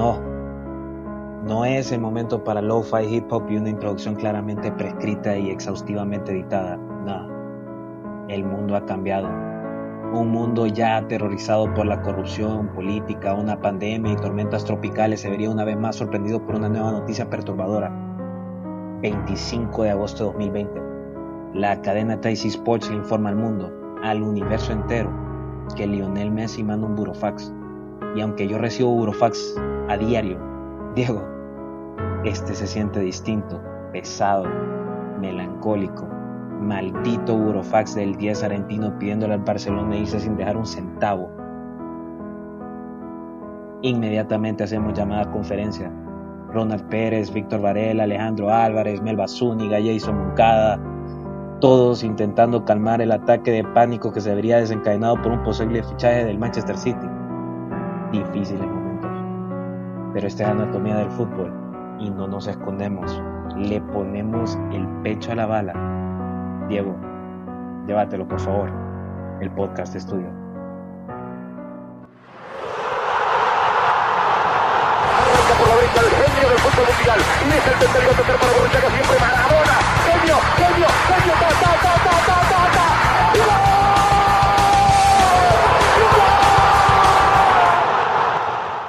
No, no es el momento para lo-fi hip hop y una introducción claramente prescrita y exhaustivamente editada. No, el mundo ha cambiado. Un mundo ya aterrorizado por la corrupción política, una pandemia y tormentas tropicales se vería una vez más sorprendido por una nueva noticia perturbadora. 25 de agosto de 2020. La cadena Taisy Sports le informa al mundo, al universo entero, que Lionel Messi manda un burofax. Y aunque yo recibo burofax a diario, Diego, este se siente distinto, pesado, melancólico. Maldito burofax del 10 argentino pidiéndole al Barcelona irse sin dejar un centavo. Inmediatamente hacemos llamada a conferencia. Ronald Pérez, Víctor Varela, Alejandro Álvarez, Melba Zúñiga, Jason Moncada, todos intentando calmar el ataque de pánico que se habría desencadenado por un posible fichaje del Manchester City. Momentos. Pero esta es la anatomía del fútbol y no nos escondemos. Le ponemos el pecho a la bala. Diego, llévatelo por favor. El podcast es tuyo. El genio del fútbol mundial. Y es el tercer para Borruchaga siempre Maradona. Genio, genio, genio. Ta, ta, ta, ta, ta, ta, ta.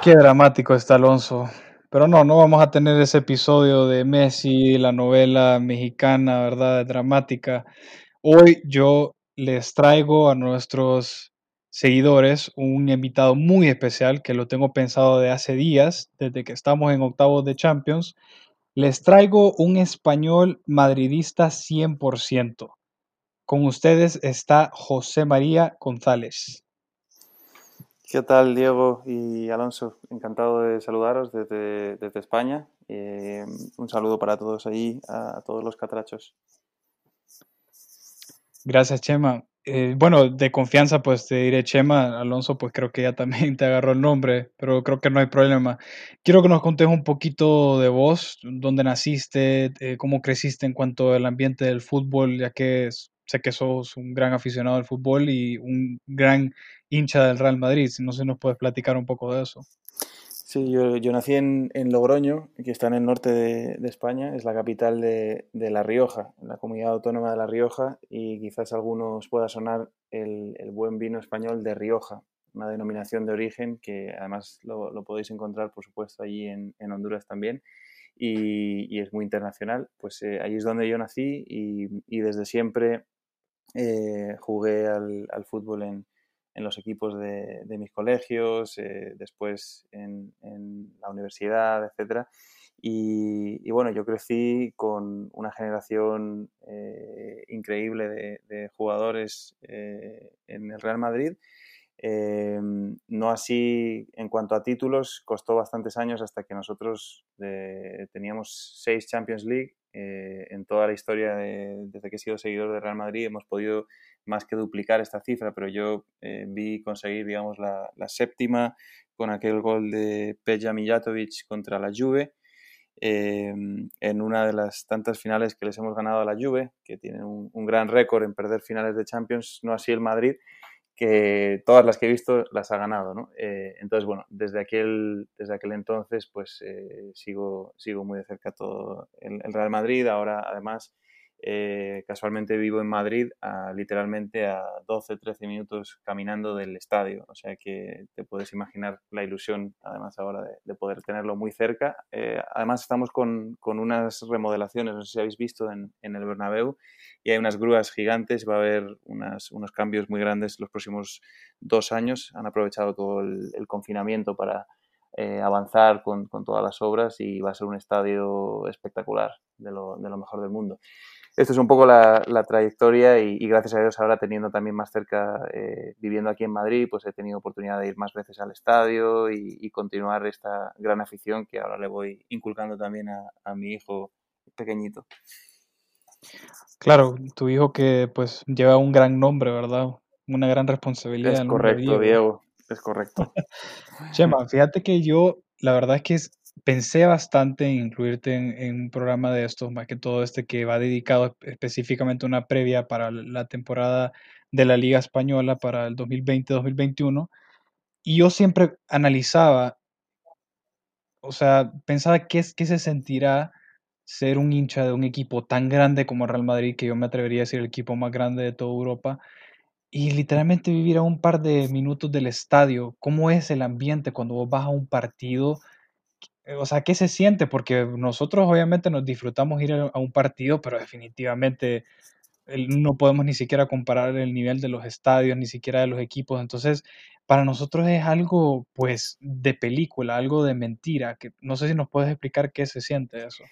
Qué dramático está Alonso. Pero no, no vamos a tener ese episodio de Messi, la novela mexicana, ¿verdad? Dramática. Hoy yo les traigo a nuestros seguidores un invitado muy especial que lo tengo pensado de hace días, desde que estamos en octavos de Champions. Les traigo un español madridista 100%. Con ustedes está José María González. ¿Qué tal, Diego y Alonso? Encantado de saludaros desde, España. Eh, un saludo para todos allí, a, todos los catrachos. Gracias, Chema. Eh, bueno, de confianza, pues te diré Chema. Alonso, pues creo que ya también te agarró el nombre, pero creo que no hay problema. Quiero que nos contes un poquito de vos, dónde naciste, eh, cómo creciste en cuanto al ambiente del fútbol, ya que sé que sos un gran aficionado al fútbol y un gran hincha del Real Madrid. No sé si nos puedes platicar un poco de eso. Sí, yo, yo nací en, Logroño, que está en el norte de, de España, es la capital de, de, La Rioja, la comunidad autónoma de La Rioja, y quizás a algunos pueda sonar el, el, buen vino español de Rioja, una denominación de origen que además lo, lo podéis encontrar, por supuesto, allí en, en Honduras también, y, es muy internacional. Pues eh, allí es donde yo nací y, desde siempre eh, jugué al, fútbol en, en los equipos de, mis colegios, eh, después en, la universidad, etc. Y, bueno, yo crecí con una generación eh, increíble de, jugadores en el Real Madrid. Em, no así en cuanto a títulos, costó bastantes años hasta que nosotros eh, teníamos seis Champions League. en toda la historia de, desde que he sido seguidor de Real Madrid hemos podido más que duplicar esta cifra, pero yo eh, vi conseguir, digamos, la, séptima con aquel gol de Peja Mijatovic contra la Juve, eh, en una de las tantas finales que les hemos ganado a la Juve, que tiene un, un gran récord en perder finales de Champions, no así el Madrid, que todas las que he visto las ha ganado, ¿no? Eh, entonces, bueno, desde aquel, desde aquel entonces, pues eh, sigo, sigo muy de cerca todo el, el Real Madrid, ahora además eh, casualmente vivo en Madrid, literalmente a 12-13 minutos caminando del estadio. O sea que te puedes imaginar la ilusión, además, ahora de, de poder tenerlo muy cerca. Eh, además, estamos con, unas remodelaciones, no sé si habéis visto en, el Bernabéu, y hay unas grúas gigantes, va a haber unos cambios muy grandes los próximos dos años. Han aprovechado todo el, confinamiento para eh, avanzar con, todas las obras y va a ser un estadio espectacular, de lo mejor del mundo esto es un poco la, la trayectoria y, y, gracias a Dios ahora teniendo también más cerca, eh, viviendo aquí en Madrid, pues he tenido oportunidad de ir más veces al estadio y, y continuar esta gran afición que ahora le voy inculcando también a, a, mi hijo pequeñito. Claro, tu hijo que pues lleva un gran nombre, ¿verdad? Una gran responsabilidad. Es correcto, Diego. Diego, es correcto. Chema, fíjate que yo, la verdad es que es, pensé bastante en incluirte en, un programa de estos, más que todo este que va dedicado específicamente a una previa para la temporada de la Liga Española para el 2020-2021. Y yo siempre analizaba o sea, pensaba qué, qué se sentirá ser un hincha de un equipo tan grande como Real Madrid, que yo me atrevería a decir el equipo más grande de toda Europa, y literalmente vivir a un par de minutos del estadio. ¿Cómo es el ambiente cuando vos vas a un partido? O sea, ¿qué se siente? Porque nosotros obviamente nos disfrutamos ir a un partido, pero definitivamente no podemos ni siquiera comparar el nivel de los estadios, ni siquiera de los equipos. Entonces, para nosotros es algo, pues, de película, algo de mentira, que no sé si nos puedes explicar qué se siente eso.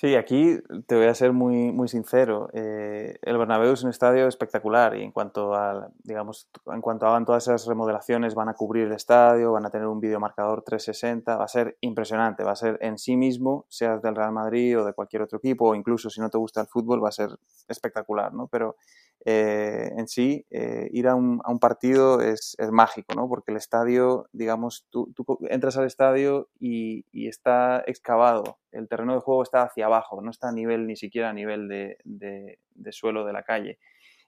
Sí, aquí te voy a ser muy, muy sincero. Eh, el Bernabéu es un estadio espectacular y en cuanto a, digamos, en cuanto hagan todas esas remodelaciones, van a cubrir el estadio, van a tener un videomarcador 360, va a ser impresionante, va a ser en sí mismo, seas del Real Madrid o de cualquier otro equipo, o incluso si no te gusta el fútbol, va a ser espectacular, ¿no? Pero eh, en sí, eh, ir a un, a un partido es, es, mágico, ¿no? Porque el estadio, digamos, tú, entras al estadio y, está excavado, el terreno de juego está hacia abajo, no está a nivel, ni siquiera a nivel de, de, de suelo de la calle.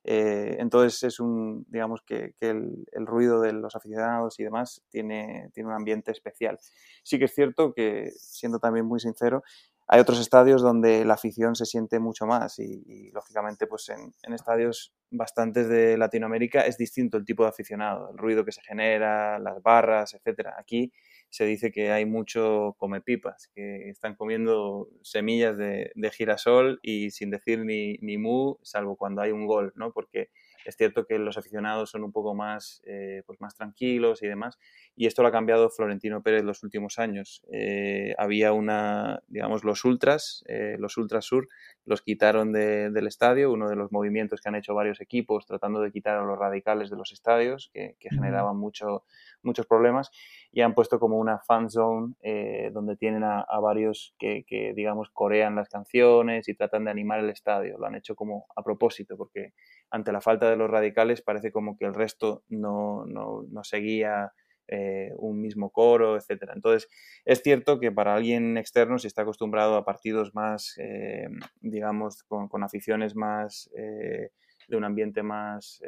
Eh, entonces es un, digamos que, que el, el, ruido de los aficionados y demás tiene, tiene un ambiente especial. Sí que es cierto que, siendo también muy sincero, hay otros estadios donde la afición se siente mucho más y, lógicamente pues en, estadios bastantes de Latinoamérica es distinto el tipo de aficionado, el ruido que se genera, las barras, etcétera. Aquí se dice que hay mucho come pipas, que están comiendo semillas de, de girasol y sin decir ni, ni mu, salvo cuando hay un gol, ¿no? Porque es cierto que los aficionados son un poco más, eh, pues más tranquilos y demás, y esto lo ha cambiado Florentino Pérez los últimos años. Eh, había una, digamos, los ultras, eh, los ultras sur, los quitaron de, del estadio, uno de los movimientos que han hecho varios equipos tratando de quitar a los radicales de los estadios, que, que generaban mucho, muchos problemas, y han puesto como una fan zone eh, donde tienen a, varios que, digamos, corean las canciones y tratan de animar el estadio. Lo han hecho como a propósito, porque ante la falta de los radicales parece como que el resto no, no, no seguía eh, un mismo coro, etcétera. Entonces, es cierto que para alguien externo, si está acostumbrado a partidos más, eh, digamos, con, aficiones más, de un ambiente más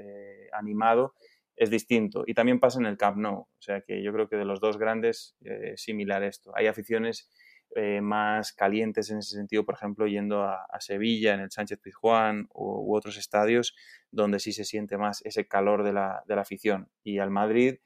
animado, es distinto. Y también pasa en el Camp Nou. O sea que yo creo que de los dos grandes, eh, similar esto. Hay aficiones eh, más calientes en ese sentido, por ejemplo, yendo a, Sevilla, en el Sánchez Pizjuán u, u, otros estadios donde sí se siente más ese calor de la, de la, afición. Y al Madrid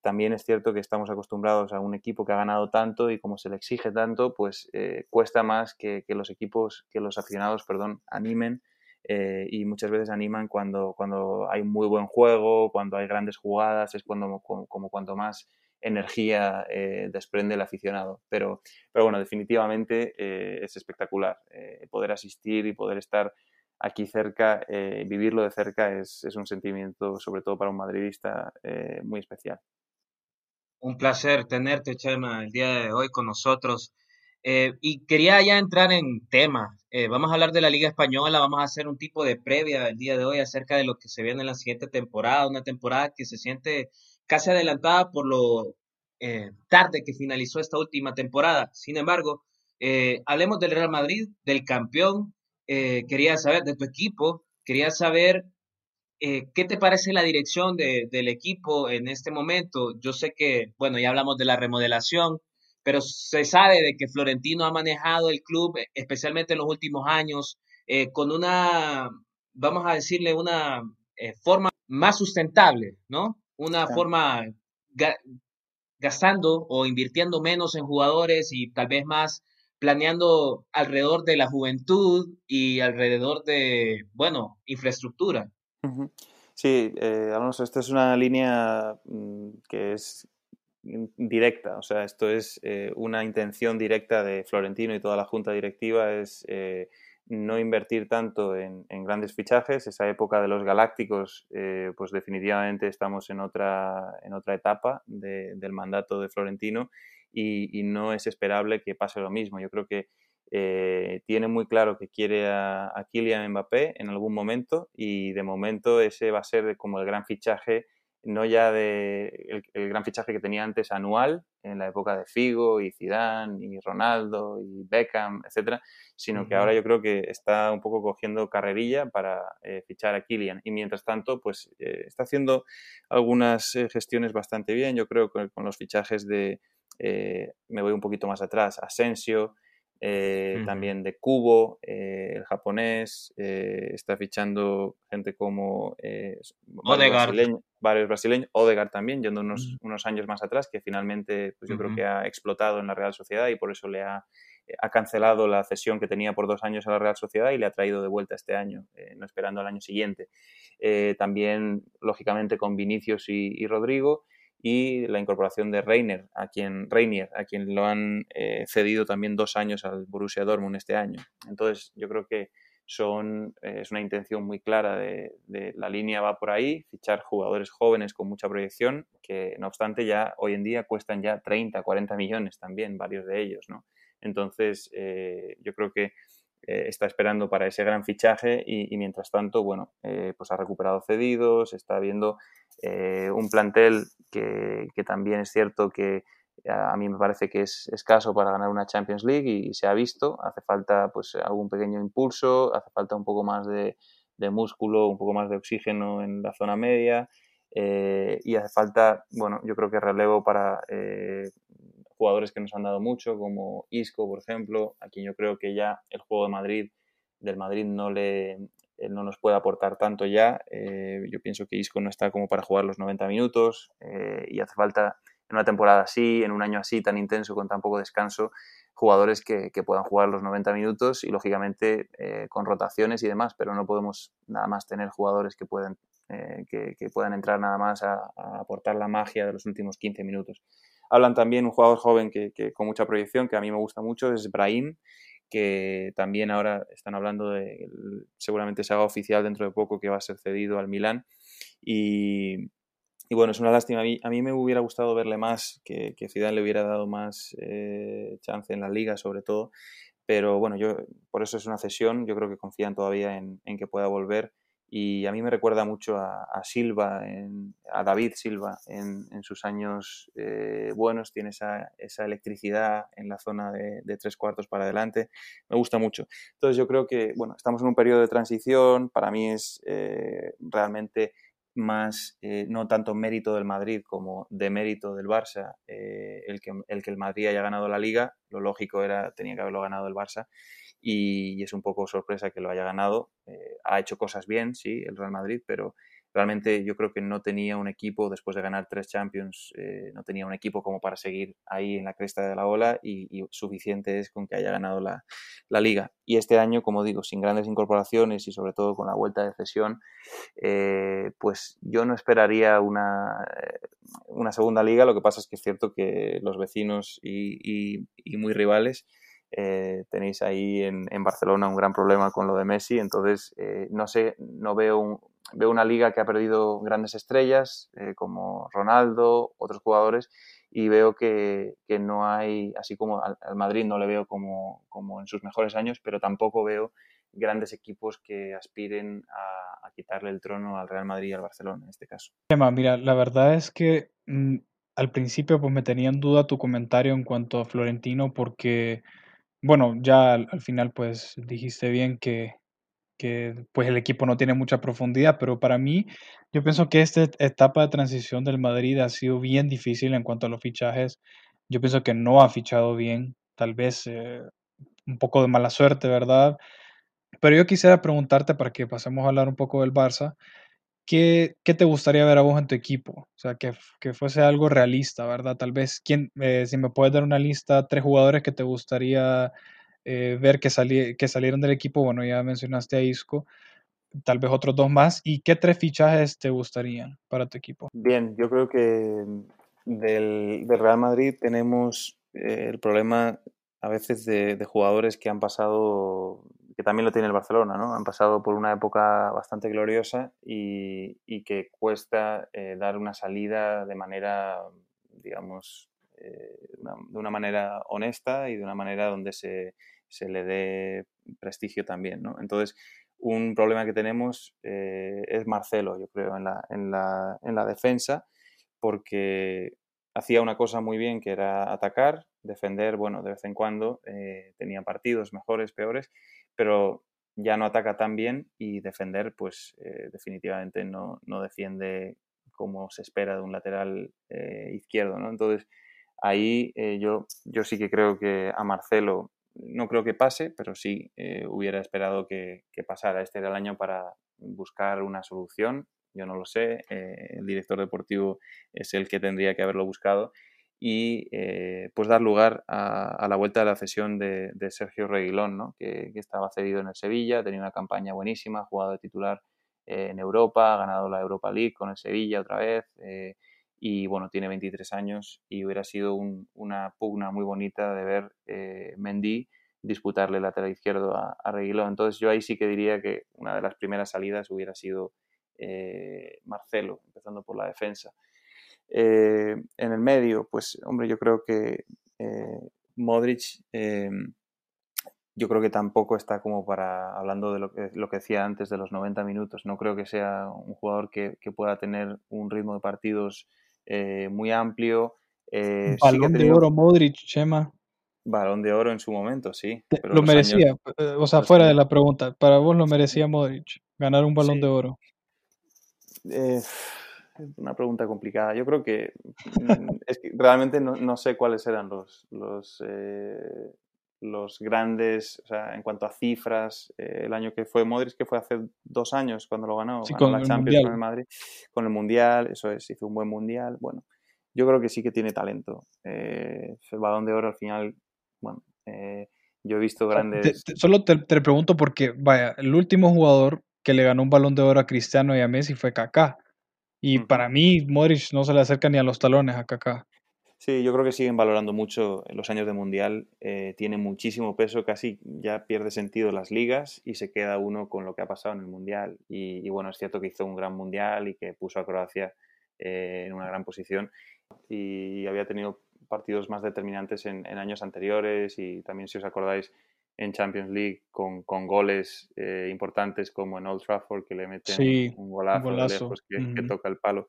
también es cierto que estamos acostumbrados a un equipo que ha ganado tanto y como se le exige tanto, pues eh, cuesta más que, que, los equipos, que los aficionados, perdón, animen. Eh, y muchas veces animan cuando, cuando hay muy buen juego, cuando hay grandes jugadas, es cuando, como, cuanto más energía eh, desprende el aficionado. Pero, pero bueno, definitivamente eh, es espectacular. Poder asistir y poder estar aquí cerca, vivirlo de cerca es, es, un sentimiento, sobre todo para un madridista, muy especial. Un placer tenerte, Chema, el día de hoy con nosotros. Eh, y quería ya entrar en tema. Eh, vamos a hablar de la Liga Española, vamos a hacer un tipo de previa el día de hoy acerca de lo que se viene en la siguiente temporada, una temporada que se siente casi adelantada por lo eh, tarde que finalizó esta última temporada. Sin embargo, eh, hablemos del Real Madrid, del campeón. Eh, quería saber de tu equipo, quería saber eh, qué te parece la dirección de, del equipo en este momento. Yo sé que, bueno, ya hablamos de la remodelación, pero se sabe de que Florentino ha manejado el club, especialmente en los últimos años, eh, con una, vamos a decirle, una forma más sustentable, ¿no? una forma ga gastando o invirtiendo menos en jugadores y tal vez más planeando alrededor de la juventud y alrededor de, bueno, infraestructura. Sí, eh, Alonso, esta es una línea mm, que es directa, o sea, esto es eh, una intención directa de Florentino y toda la junta directiva, es eh, no invertir tanto en, en, grandes fichajes. Esa época de los galácticos, eh, pues definitivamente estamos en otra, en otra etapa de, del mandato de Florentino y, no es esperable que pase lo mismo. Yo creo que tiene muy claro que quiere a, a, Kylian Mbappé en algún momento y de momento ese va a ser como el gran fichaje no ya de el, el, gran fichaje que tenía antes anual en la época de Figo y Zidane y Ronaldo y Beckham, etcétera, sino uh -huh. que ahora yo creo que está un poco cogiendo carrerilla para eh, fichar a Kylian. Y mientras tanto pues eh, está haciendo algunas eh, gestiones bastante bien, yo creo con, con los fichajes de me voy un poquito más atrás, Asensio, también de Cubo, el japonés, está fichando gente como Odegaard. varios brasileños, Odegaard también, yendo unos, unos años más atrás, que finalmente pues yo creo que ha explotado en la Real Sociedad y por eso le ha ha cancelado la cesión que tenía por dos años a la Real Sociedad y le ha traído de vuelta este año, eh, no esperando al año siguiente. Eh, también, lógicamente, con Vinicius y, Rodrigo y la incorporación de Reiner, a quien, Reinier, a quien lo han eh, cedido también dos años al Borussia Dortmund este año. Entonces, yo creo que son, es una intención muy clara de, la línea va por ahí, fichar jugadores jóvenes con mucha proyección, que no obstante ya hoy en día cuestan ya 30, 40 millones también, varios de ellos, ¿no? Entonces, eh, yo creo que eh, está esperando para ese gran fichaje y, mientras tanto, bueno, eh, pues ha recuperado cedidos, está viendo un plantel que, también es cierto que a mí me parece que es escaso para ganar una Champions League y, se ha visto. Hace falta pues algún pequeño impulso, hace falta un poco más de, músculo, un poco más de oxígeno en la zona media y hace falta, bueno, yo creo que relevo para jugadores que nos han dado mucho, como Isco, por ejemplo, a quien yo creo que ya el juego de Madrid, del Madrid no le no nos puede aportar tanto ya. Eh, yo pienso que Isco no está como para jugar los 90 minutos eh, y hace falta en una temporada así, en un año así tan intenso, con tan poco descanso, jugadores que, puedan jugar los 90 minutos y lógicamente eh, con rotaciones y demás, pero no podemos nada más tener jugadores que puedan, que, puedan entrar nada más a, aportar la magia de los últimos 15 minutos. Hablan también un jugador joven que, con mucha proyección, que a mí me gusta mucho, es Brahim, que también ahora están hablando de, seguramente se haga oficial dentro de poco que va a ser cedido al Milán. Y, bueno, es una lástima. A mí, a mí, me hubiera gustado verle más, que, que Zidane le hubiera dado más eh, chance en la liga, sobre todo. Pero bueno, yo por eso es una cesión. Yo creo que confían todavía en, en que pueda volver y a mí me recuerda mucho a, Silva, a David Silva en, sus años eh, buenos, tiene esa, electricidad en la zona de, tres cuartos para adelante, me gusta mucho. Entonces yo creo que, bueno, estamos en un periodo de transición, para mí es eh, realmente más, eh, no tanto mérito del Madrid como de mérito del Barça, el, que, el que el Madrid haya ganado la liga, lo lógico era, tenía que haberlo ganado el Barça, y, es un poco sorpresa que lo haya ganado. Eh, ha hecho cosas bien, sí, el Real Madrid, pero realmente yo creo que no tenía un equipo, después de ganar tres Champions, eh, no tenía un equipo como para seguir ahí en la cresta de la ola y, suficiente es con que haya ganado la, liga. Y este año, como digo, sin grandes incorporaciones y sobre todo con la vuelta de cesión, eh, pues yo no esperaría una, una segunda liga, lo que pasa es que es cierto que los vecinos y muy rivales eh, tenéis ahí en, Barcelona un gran problema con lo de Messi, entonces eh, no sé, no veo, veo una liga que ha perdido grandes estrellas eh, como Ronaldo, otros jugadores, y veo que, no hay, así como al, Madrid no le veo como, como, en sus mejores años, pero tampoco veo grandes equipos que aspiren a, quitarle el trono al Real Madrid y al Barcelona en este caso. Mira, la verdad es que mm, al principio pues me tenía en duda tu comentario en cuanto a Florentino porque bueno, ya al, final pues dijiste bien que, pues el equipo no tiene mucha profundidad, pero para mí yo pienso que esta etapa de transición del Madrid ha sido bien difícil en cuanto a los fichajes. Yo pienso que no ha fichado bien, tal vez eh, un poco de mala suerte, ¿verdad? Pero yo quisiera preguntarte para que pasemos a hablar un poco del Barça. ¿Qué, te gustaría ver a vos en tu equipo? O sea, que, que fuese algo realista, ¿verdad? Tal vez, ¿quién, eh, si me puedes dar una lista, tres jugadores que te gustaría eh, ver que, que salieron del equipo, bueno, ya mencionaste a Isco, tal vez otros dos más, ¿y qué tres fichajes te gustarían para tu equipo? Bien, yo creo que del, Real Madrid tenemos eh, el problema a veces de, de jugadores que han pasado que también lo tiene el Barcelona, ¿no? Han pasado por una época bastante gloriosa y, que cuesta eh, dar una salida de manera, digamos, eh, de una manera honesta y de una manera donde se, le dé prestigio también, ¿no? Entonces, un problema que tenemos eh, es Marcelo, yo creo, en la, en, la, en la defensa, porque hacía una cosa muy bien que era atacar, defender, bueno, de vez en cuando tenía partidos mejores, peores, pero ya no ataca tan bien y defender, pues eh, definitivamente no, defiende como se espera de un lateral eh, izquierdo, ¿no? Entonces, ahí eh, yo, yo sí que creo que a Marcelo, no creo que pase, pero sí eh, hubiera esperado que, pasara. Este era año para buscar una solución. Yo no lo sé, eh, el director deportivo es el que tendría que haberlo buscado y pues dar lugar a, la vuelta de la cesión de, Sergio Reguilón, ¿no? que, que, estaba cedido en el Sevilla, tenía una campaña buenísima, jugado de titular en Europa, ha ganado la Europa League con el Sevilla otra vez y bueno, tiene 23 años y hubiera sido una pugna muy bonita de ver eh, Mendy disputarle el lateral izquierdo a, a Reguilón. Entonces yo ahí sí que diría que una de las primeras salidas hubiera sido eh, Marcelo, empezando por la defensa. Eh, en el medio, pues hombre, yo creo que eh, Modric, yo creo que tampoco está como para, hablando de lo que, decía antes de los 90 minutos, no creo que sea un jugador que pueda tener un ritmo de partidos eh, muy amplio. Eh, balón de oro Modric, Chema. Balón de oro en su momento, sí. lo merecía, eh, o sea, fuera de la pregunta, para vos lo merecía Modric, ganar un balón de oro. Es una pregunta complicada. Yo creo que, mm, es que realmente no, no, sé cuáles eran los, los, los grandes, o sea, en cuanto a cifras, eh, el año que fue Modric, que fue hace dos años cuando lo ganó, sí, ganó con la el Champions Mundial. con el Madrid, con el Mundial, eso es, hizo un buen Mundial, bueno, yo creo que sí que tiene talento. Eh, el Balón de Oro al final, bueno, eh, yo he visto grandes... Te, te, solo te, te, pregunto porque, vaya, el último jugador que le ganó un Balón de Oro a Cristiano y a Messi fue Kaká. Y para mí, Modric no se le acerca ni a los talones a Kaká. Sí, yo creo que siguen valorando mucho los años de mundial. Eh, tiene muchísimo peso, casi ya pierde sentido las ligas y se queda uno con lo que ha pasado en el mundial. Y, y bueno, es cierto que hizo un gran mundial y que puso a Croacia eh, en una gran posición y había tenido partidos más determinantes en, en, años anteriores y también, si os acordáis, en Champions League con, con goles eh, importantes como en Old Trafford que le meten sí, un, golazo, un golazo. lejos que, -huh. que toca el palo.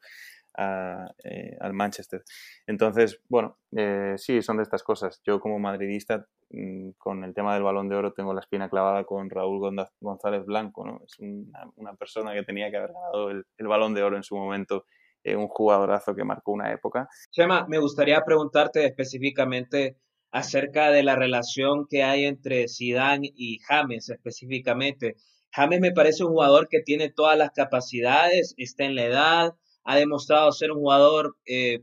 Eh, al Manchester. Entonces, bueno, eh, sí, son de estas cosas. Yo como madridista, mmm, con el tema del balón de oro, tengo la espina clavada con Raúl González Blanco, ¿no? Es una, persona que tenía que haber ganado el, el balón de oro en su momento, eh, un jugadorazo que marcó una época. Chema, me gustaría preguntarte específicamente acerca de la relación que hay entre Zidane y James específicamente. James me parece un jugador que tiene todas las capacidades, está en la edad, ha demostrado ser un jugador eh,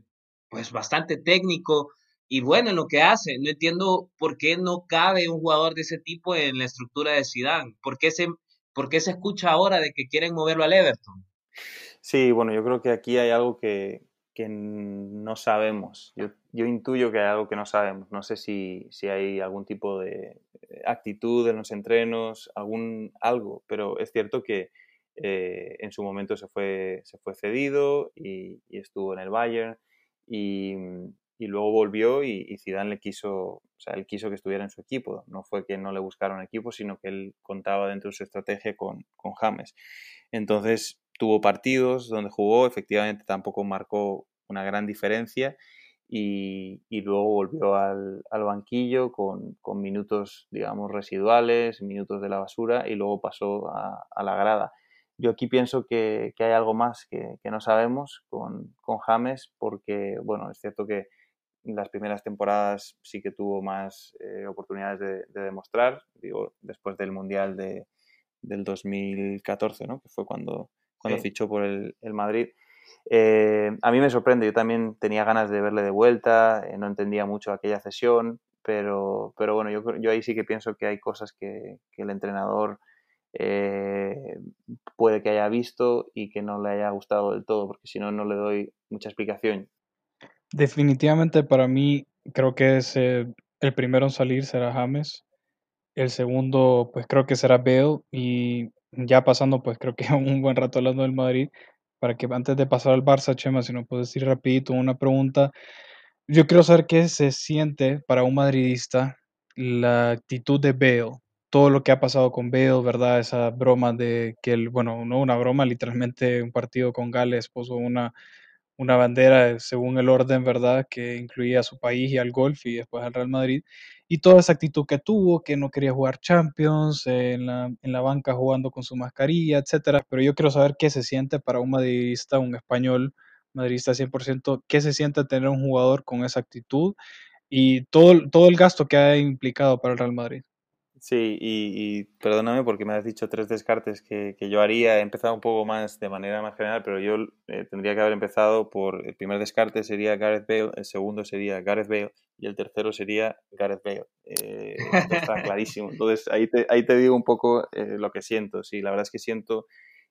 pues bastante técnico y bueno en lo que hace. No entiendo por qué no cabe un jugador de ese tipo en la estructura de Zidane. ¿Por qué se, por se escucha ahora de que quieren moverlo al Everton? Sí, bueno, yo creo que aquí hay algo que, que no sabemos. Yo, yo, intuyo que hay algo que no sabemos. No sé si, si hay algún tipo de actitud en los entrenos, algún algo, pero es cierto que eh, en su momento se fue, se fue cedido y, y estuvo en el Bayern y, y luego volvió y, y, Zidane le quiso, o sea, él quiso que estuviera en su equipo. No fue que no le buscaron equipo, sino que él contaba dentro de su estrategia con, con James. Entonces tuvo partidos donde jugó, efectivamente tampoco marcó una gran diferencia y, y luego volvió al, al banquillo con, con, minutos, digamos, residuales, minutos de la basura y luego pasó a, a la grada yo aquí pienso que, que hay algo más que, que no sabemos con, con, James, porque, bueno, es cierto que las primeras temporadas sí que tuvo más eh, oportunidades de, de, demostrar, digo, después del Mundial de, del 2014, ¿no? Que fue cuando, cuando sí. fichó por el, el Madrid. Eh, a mí me sorprende, yo también tenía ganas de verle de vuelta, eh, no entendía mucho aquella cesión, pero, pero bueno, yo, yo ahí sí que pienso que hay cosas que, que el entrenador eh, puede que haya visto y que no le haya gustado del todo, porque si no, no le doy mucha explicación. Definitivamente para mí creo que eh, el primero en salir será James, el segundo pues creo que será Bale y ya pasando pues creo que un buen rato hablando del Madrid, para que antes de pasar al Barça, Chema, si no puedes decir rapidito una pregunta, yo quiero saber qué se siente para un madridista la actitud de Bale todo lo que ha pasado con Bale, ¿verdad? Esa broma de que él, bueno, no una broma, literalmente un partido con Gales puso una, una bandera según el orden, ¿verdad? Que incluía a su país y al golf y después al Real Madrid. Y toda esa actitud que tuvo, que no quería jugar Champions, eh, en, la, en la banca jugando con su mascarilla, etcétera. Pero yo quiero saber qué se siente para un madridista, un español, madridista 100%, ¿qué se siente tener un jugador con esa actitud y todo, todo el gasto que ha implicado para el Real Madrid? Sí, y, perdóname porque me has dicho tres descartes que, que, yo haría. He empezado un poco más de manera más general, pero yo eh, tendría que haber empezado por el primer descarte sería Gareth Bale, el segundo sería Gareth Bale y el tercero sería Gareth Bale. Eh, está clarísimo. Entonces ahí te, ahí te digo un poco eh, lo que siento. Sí, la verdad es que siento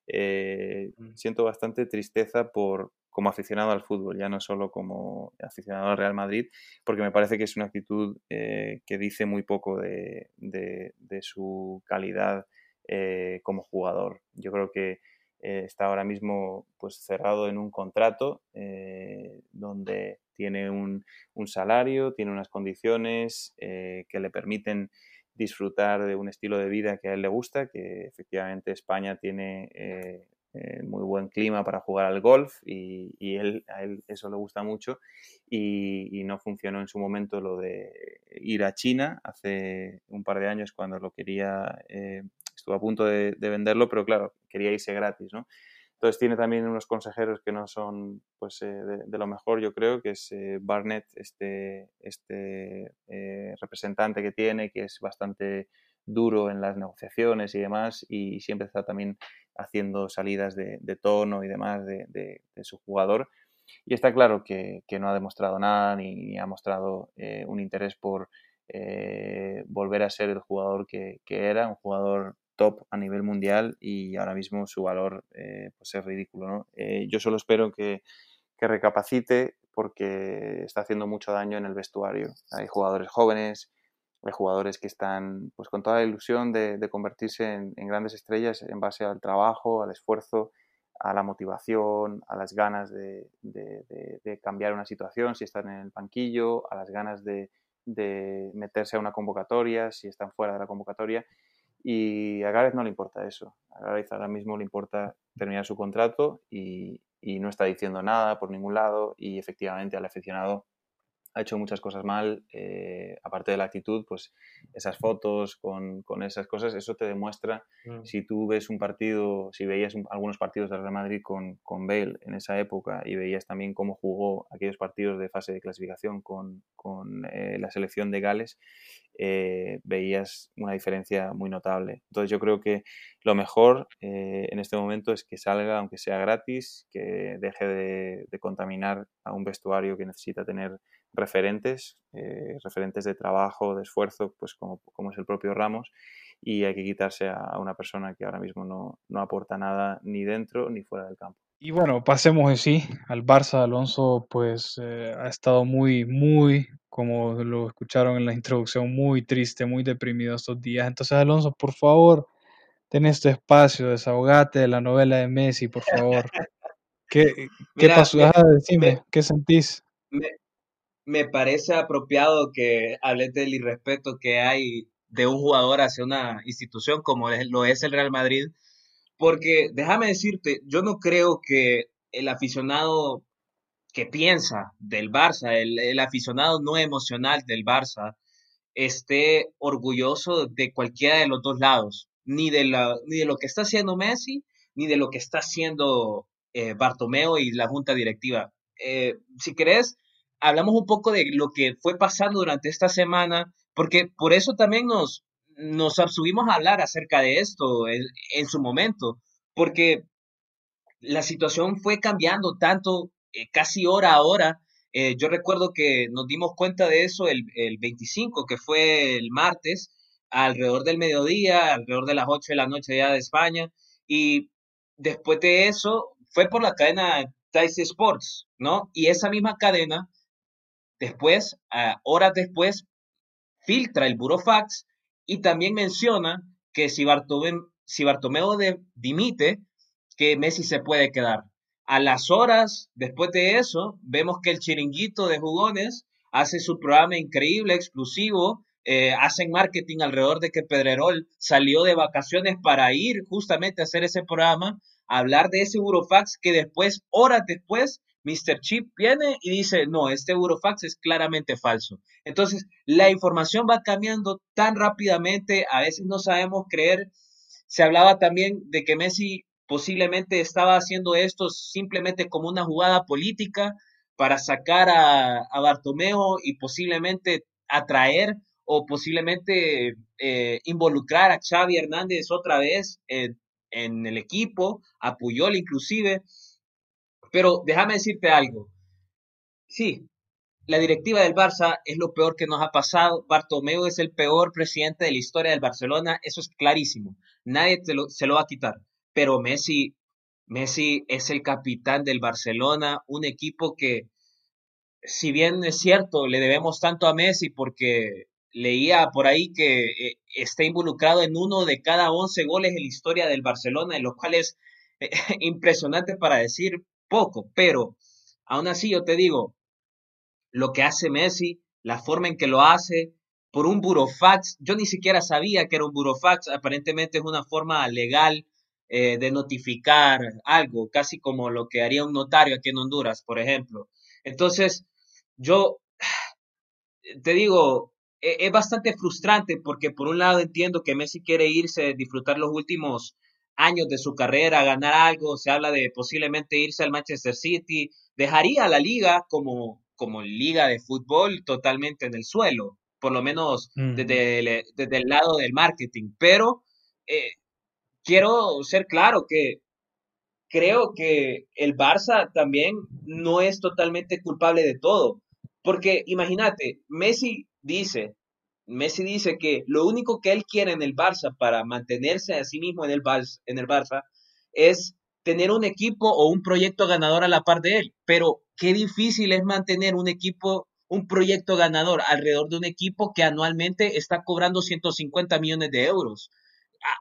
eh, mm. siento bastante tristeza por como aficionado al fútbol, ya no solo como aficionado al Real Madrid, porque me parece que es una actitud eh, que dice muy poco de, su calidad eh, como jugador. Yo creo que está ahora mismo pues cerrado en un contrato donde tiene un, salario, tiene unas condiciones que le permiten disfrutar de un estilo de vida que a él le gusta, que efectivamente España tiene eh, muy buen clima para jugar al golf y, él, a él eso le gusta mucho y, no funcionó en su momento lo de ir a China hace un par de años cuando lo quería, eh, estuvo a punto de, de, venderlo, pero claro, quería irse gratis, ¿no? Entonces tiene también unos consejeros que no son pues, eh, de, lo mejor, yo creo, que es Barnett, este, este representante que tiene, que es bastante duro en las negociaciones y demás, y siempre está también haciendo salidas de, tono y demás de, su jugador. Y está claro que, no ha demostrado nada ni, ha mostrado un interés por volver a ser el jugador que, era, un jugador top a nivel mundial y ahora mismo su valor eh, pues es ridículo. ¿no? Eh, yo solo espero que, que, recapacite porque está haciendo mucho daño en el vestuario. Hay jugadores jóvenes, hay jugadores que están pues, con toda la ilusión de, de convertirse en, en, grandes estrellas en base al trabajo, al esfuerzo, a la motivación, a las ganas de, de, de cambiar una situación si están en el banquillo, a las ganas de, meterse a una convocatoria si están fuera de la convocatoria y a Gareth no le importa eso. A Gareth ahora mismo le importa terminar su contrato y, y no está diciendo nada por ningún lado y efectivamente al aficionado ha hecho muchas cosas mal, eh, aparte de la actitud, pues esas fotos con, con esas cosas, eso te demuestra, mm. si tú ves un partido, si veías algunos partidos del Real Madrid con, con, Bale en esa época y veías también cómo jugó aquellos partidos de fase de clasificación con, con eh, la selección de Gales, eh, veías una diferencia muy notable. Entonces yo creo que lo mejor en este momento es que salga, aunque sea gratis, que deje de, de contaminar a un vestuario que necesita tener referentes, eh, referentes de trabajo, de esfuerzo, pues como, como, es el propio Ramos, y hay que quitarse a una persona que ahora mismo no, no aporta nada ni dentro ni fuera del campo. Y bueno, pasemos en sí al Barça. Alonso pues eh, ha estado muy, muy, como lo escucharon en la introducción, muy triste, muy deprimido estos días. Entonces, Alonso, por favor, ten este espacio, desahogate de la novela de Messi, por favor. ¿Qué, ¿qué pasó? Ah, decime, ¿qué sentís? me parece apropiado que hables del irrespeto que hay de un jugador hacia una institución como lo es el Real Madrid, porque déjame decirte, yo no creo que el aficionado que piensa del Barça, el, aficionado no emocional del Barça, esté orgulloso de cualquiera de los dos lados, ni de, la, ni de lo que está haciendo Messi, ni de lo que está haciendo eh, Bartomeo y la junta directiva. Eh, si querés, hablamos un poco de lo que fue pasando durante esta semana, porque por eso también nos, nos abstuvimos a hablar acerca de esto en, su momento, porque la situación fue cambiando tanto, eh, casi hora a hora. Eh, yo recuerdo que nos dimos cuenta de eso el, el 25, que fue el martes, alrededor del mediodía, alrededor de las 8 de la noche ya de España, y después de eso fue por la cadena Dice Sports, ¿no? Y esa misma cadena Después, horas después, filtra el burofax y también menciona que si, Bartomeu, de, dimite, que Messi se puede quedar. A las horas después de eso, vemos que el chiringuito de jugones hace su programa increíble, exclusivo, eh, hacen marketing alrededor de que Pedrerol salió de vacaciones para ir justamente a hacer ese programa, hablar de ese burofax que después, horas después, Mr. Chip viene y dice, no, este Eurofax es claramente falso. Entonces, la información va cambiando tan rápidamente, a veces no sabemos creer. Se hablaba también de que Messi posiblemente estaba haciendo esto simplemente como una jugada política para sacar a, Bartomeo y posiblemente atraer o posiblemente eh, involucrar a Xavi Hernández otra vez en el equipo, a Puyol inclusive. Pero déjame decirte algo. Sí, la directiva del Barça es lo peor que nos ha pasado. Bartomeu es el peor presidente de la historia del Barcelona. Eso es clarísimo. Nadie se lo va a quitar. Pero Messi, Messi es el capitán del Barcelona, un equipo que, si bien es cierto, le debemos tanto a Messi porque leía por ahí que eh, está involucrado en uno de cada 11 goles en la historia del Barcelona, lo cual es eh, impresionante para decir poco, pero aún así yo te digo, lo que hace Messi, la forma en que lo hace, por un burofax, yo ni siquiera sabía que era un burofax, aparentemente es una forma legal eh, de notificar algo, casi como lo que haría un notario aquí en Honduras, por ejemplo. Entonces, yo te digo, e, es bastante frustrante porque por un lado entiendo que Messi quiere irse, disfrutar los últimos años de su carrera, ganar algo, se habla de posiblemente irse al Manchester City, dejaría la liga como, como liga de fútbol totalmente en el suelo, por lo menos desde, el, desde, el, lado del marketing, pero eh, quiero ser claro que creo que el Barça también no es totalmente culpable de todo, porque imagínate, Messi dice, Messi dice que lo único que él quiere en el Barça para mantenerse a sí mismo en el, Barça, en el Barça es tener un equipo o un proyecto ganador a la par de él. Pero qué difícil es mantener un equipo, un proyecto ganador alrededor de un equipo que anualmente está cobrando 150 millones de euros.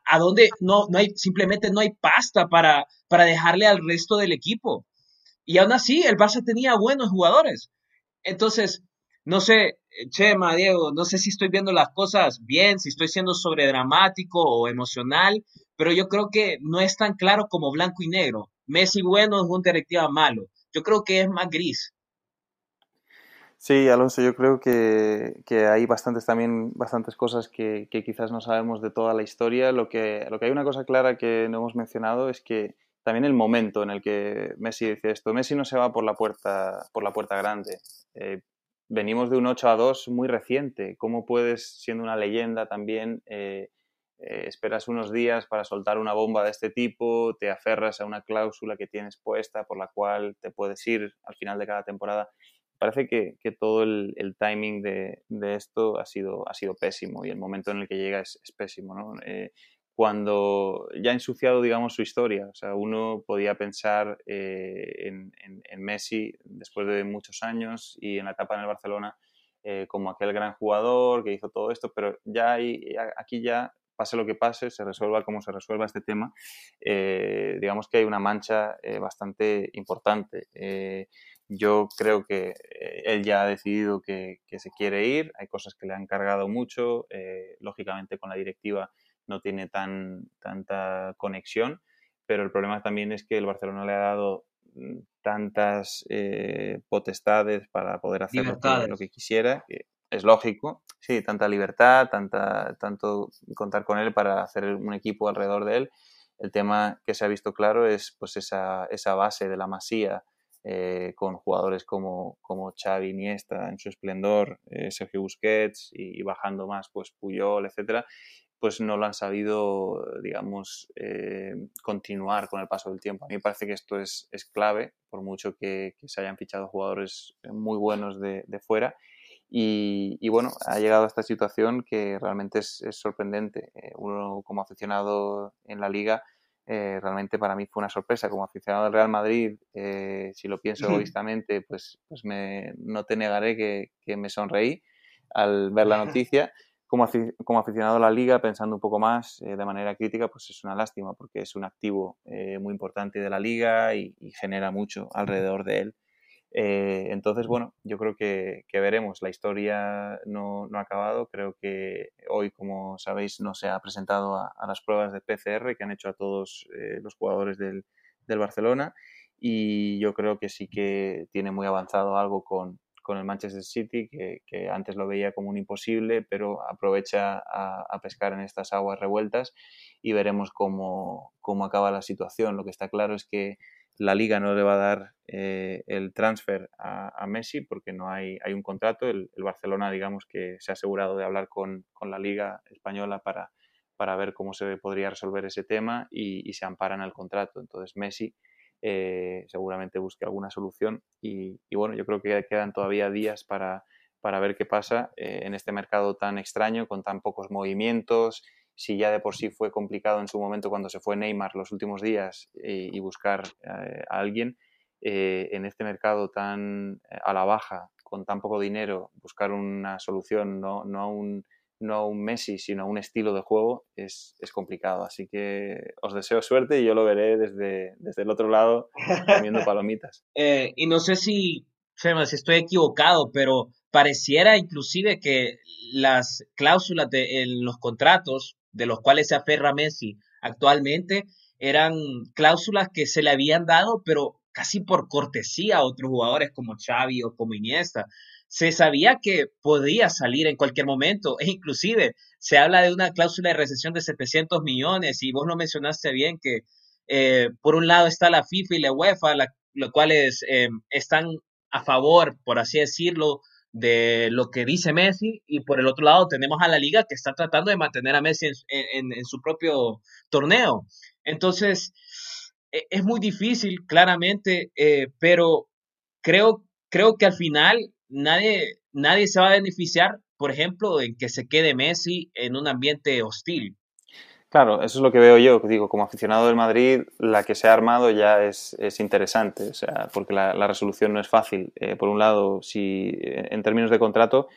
¿A, dónde no, no hay, simplemente no hay pasta para, para dejarle al resto del equipo? Y aún así, el Barça tenía buenos jugadores. Entonces, no sé, Chema, Diego, no sé si estoy viendo las cosas bien, si estoy siendo sobredramático o emocional, pero yo creo que no es tan claro como blanco y negro. Messi bueno es un directiva malo. Yo creo que es más gris. Sí, Alonso, yo creo que, que hay bastantes también bastantes cosas que, que, quizás no sabemos de toda la historia. Lo que, lo que hay una cosa clara que no hemos mencionado es que también el momento en el que Messi dice esto. Messi no se va por la puerta, por la puerta grande. Eh, venimos de un 8 a 2 muy reciente. ¿Cómo puedes, siendo una leyenda también, eh, eh, esperas unos días para soltar una bomba de este tipo, te aferras a una cláusula que tienes puesta por la cual te puedes ir al final de cada temporada? Parece que, todo el, timing de, esto ha sido, ha sido pésimo y el momento en el que llega es, pésimo. ¿no? Eh, cuando ya ha ensuciado, digamos, su historia. O sea, uno podía pensar eh, en, Messi después de muchos años y en la etapa en el Barcelona eh, como aquel gran jugador que hizo todo esto, pero ya hay, aquí ya, pase lo que pase, se resuelva como se resuelva este tema, eh, digamos que hay una mancha bastante importante. yo creo que él ya ha decidido que, que, se quiere ir, hay cosas que le han cargado mucho, lógicamente con la directiva no tiene tan, tanta conexión, pero el problema también es que el Barcelona le ha dado mm, tantas eh, potestades para poder hacer lo que, quisiera, que es lógico, sí, tanta libertad, tanta, tanto contar con él para hacer un equipo alrededor de él. El tema que se ha visto claro es pues esa, esa base de la masía eh, con jugadores como, como Xavi Iniesta en su esplendor, eh, Sergio Busquets y, y, bajando más pues Puyol, etcétera, pues no lo han sabido, digamos, eh, continuar con el paso del tiempo. A mí me parece que esto es, es clave, por mucho que, se hayan fichado jugadores muy buenos de, fuera. Y, bueno, ha llegado a esta situación que realmente es, sorprendente. Eh, uno como aficionado en la liga, eh, realmente para mí fue una sorpresa. Como aficionado del Real Madrid, si lo pienso egoístamente, pues, pues me, no te negaré que, que me sonreí al ver la noticia como, como, aficionado a la liga, pensando un poco más eh, de manera crítica, pues es una lástima porque es un activo eh, muy importante de la liga y, genera mucho alrededor de él. Eh, entonces, bueno, yo creo que, que veremos. La historia no, no, ha acabado. Creo que hoy, como sabéis, no se ha presentado a, a las pruebas de PCR que han hecho a todos los jugadores del, del Barcelona y yo creo que sí que tiene muy avanzado algo con, con el Manchester City, que, antes lo veía como un imposible, pero aprovecha a, pescar en estas aguas revueltas y veremos cómo, cómo, acaba la situación. Lo que está claro es que la liga no le va a dar eh, el transfer a, Messi porque no hay, hay un contrato. El, Barcelona, digamos que se ha asegurado de hablar con, con la liga española para, para ver cómo se podría resolver ese tema y, y se amparan al contrato. Entonces Messi eh, seguramente busque alguna solución. Y, bueno, yo creo que quedan todavía días para, para ver qué pasa eh, en este mercado tan extraño, con tan pocos movimientos. Si ya de por sí fue complicado en su momento cuando se fue Neymar los últimos días y, buscar eh, a alguien, en este mercado tan a la baja, con tan poco dinero, buscar una solución, no, no un no un Messi, sino un estilo de juego, es, complicado. Así que os deseo suerte y yo lo veré desde, desde el otro lado comiendo palomitas. Eh, y no sé si, si estoy equivocado, pero pareciera inclusive que las cláusulas de, en los contratos de los cuales se aferra Messi actualmente eran cláusulas que se le habían dado, pero casi por cortesía a otros jugadores como Xavi o como Iniesta se sabía que podía salir en cualquier momento e inclusive se habla de una cláusula de recesión de 700 millones y vos lo mencionaste bien que eh, por un lado está la FIFA y la UEFA, los cuales eh, están a favor, por así decirlo, de lo que dice Messi y por el otro lado tenemos a la liga que está tratando de mantener a Messi en, su propio torneo. Entonces, e, es muy difícil, claramente, eh, pero creo, creo que al final nadie, nadie se va a beneficiar, por ejemplo, en que se quede Messi en un ambiente hostil. Claro, eso es lo que veo yo, digo, como aficionado del Madrid, la que se ha armado ya es, interesante, o sea, porque la, resolución no es fácil. Eh, por un lado, si en términos de contrato,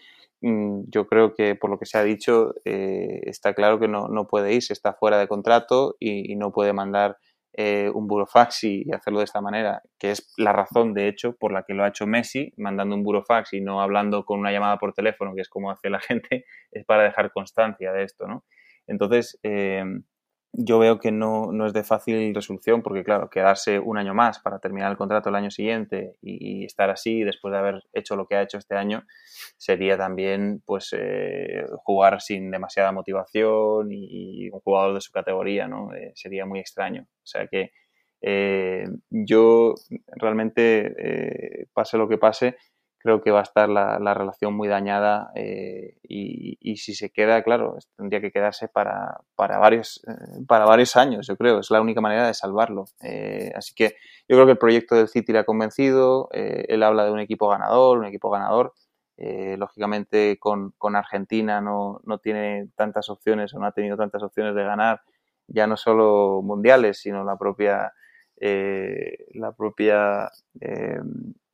mm, yo creo que por lo que se ha dicho, eh, está claro que no, no, puede irse, está fuera de contrato y no puede mandar eh, un burofax y, hacerlo de esta manera, que es la razón, de hecho, por la que lo ha hecho Messi, mandando un burofax y no hablando con una llamada por teléfono, que es como hace la gente, es para dejar constancia de esto, ¿no? Entonces, eh, yo veo que no, no, es de fácil resolución porque, claro, quedarse un año más para terminar el contrato el año siguiente y, estar así después de haber hecho lo que ha hecho este año sería también pues eh, jugar sin demasiada motivación y, un jugador de su categoría, ¿no? Eh, sería muy extraño. O sea que eh, yo realmente, pase lo que pase, creo que va a estar la, relación muy dañada eh, y, si se queda, claro, tendría que quedarse para, para, varios, eh, para varios años, yo creo. Es la única manera de salvarlo. Eh, así que yo creo que el proyecto del City le ha convencido. él habla de un equipo ganador, un equipo ganador. lógicamente con, con Argentina no, no, tiene tantas opciones o no ha tenido tantas opciones de ganar ya no solo mundiales, sino la propia, la propia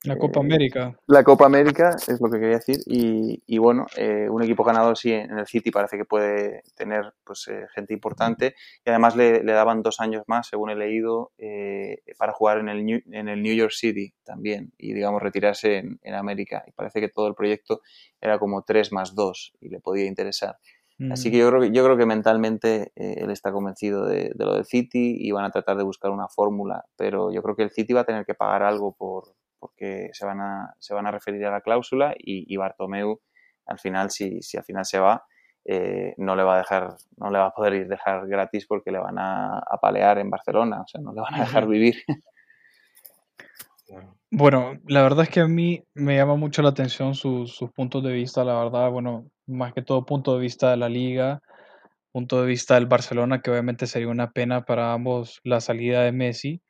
la Copa eh, América. La Copa América es lo que quería decir. Y, bueno, eh, un equipo ganador sí en el City parece que puede tener pues, eh, gente importante. Y además le, daban dos años más, según he leído, para jugar en el, New, en el New York City también. Y digamos retirarse en, América. Y parece que todo el proyecto era como tres más dos y le podía interesar. Así que mm. yo creo que, yo creo que mentalmente él está convencido de, de, lo del City y van a tratar de buscar una fórmula, pero yo creo que el City va a tener que pagar algo por, porque se van a, se van a referir a la cláusula y, Bartomeu al final, si, si al final se va, eh, no le va a dejar, no le va a poder ir dejar gratis porque le van a apalear en Barcelona, o sea, no le van a dejar vivir. Bueno, la verdad es que a mí me llama mucho la atención sus, sus puntos de vista, la verdad, bueno, más que todo punto de vista de la liga, punto de vista del Barcelona, que obviamente sería una pena para ambos la salida de Messi.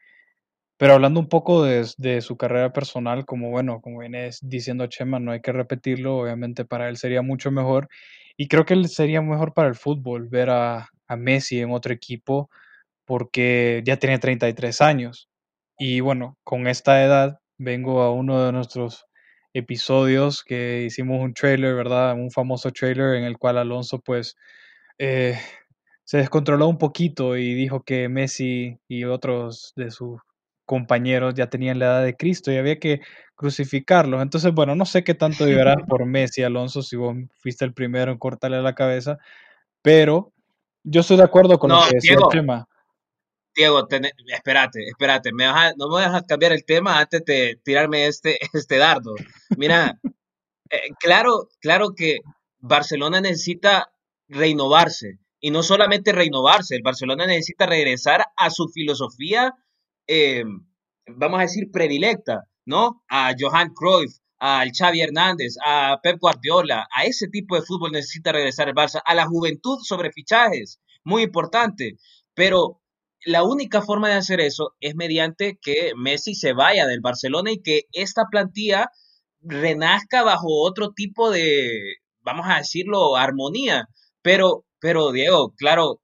Pero hablando un poco de, su carrera personal, como bueno, como viene diciendo Chema, no hay que repetirlo, obviamente para él sería mucho mejor. Y creo que sería mejor para el fútbol ver a, Messi en otro equipo porque ya tiene 33 años. Y bueno, con esta edad vengo a uno de nuestros episodios que hicimos un trailer, ¿verdad? Un famoso trailer en el cual Alonso pues eh, se descontroló un poquito y dijo que Messi y otros de sus compañeros ya tenían la edad de Cristo y había que crucificarlos. Entonces, bueno, no sé qué tanto llorar por Messi, Alonso, si vos fuiste el primero en cortarle la cabeza, pero yo estoy de acuerdo con lo que decía Diego, el tema. Diego, espérate, espérate, me no me dejas cambiar el tema antes de tirarme este, este dardo. Mira, Eh, claro, claro que Barcelona necesita renovarse y no solamente renovarse, el Barcelona necesita regresar a su filosofía, eh, vamos a decir, predilecta, ¿no? A Johan Cruyff, al Xavi Hernández, a Pep Guardiola, a ese tipo de fútbol necesita regresar el Barça, a la juventud sobre fichajes, muy importante, pero la única forma de hacer eso es mediante que Messi se vaya del Barcelona y que esta plantilla renazca bajo otro tipo de, vamos a decirlo, armonía. Pero, pero Diego, claro,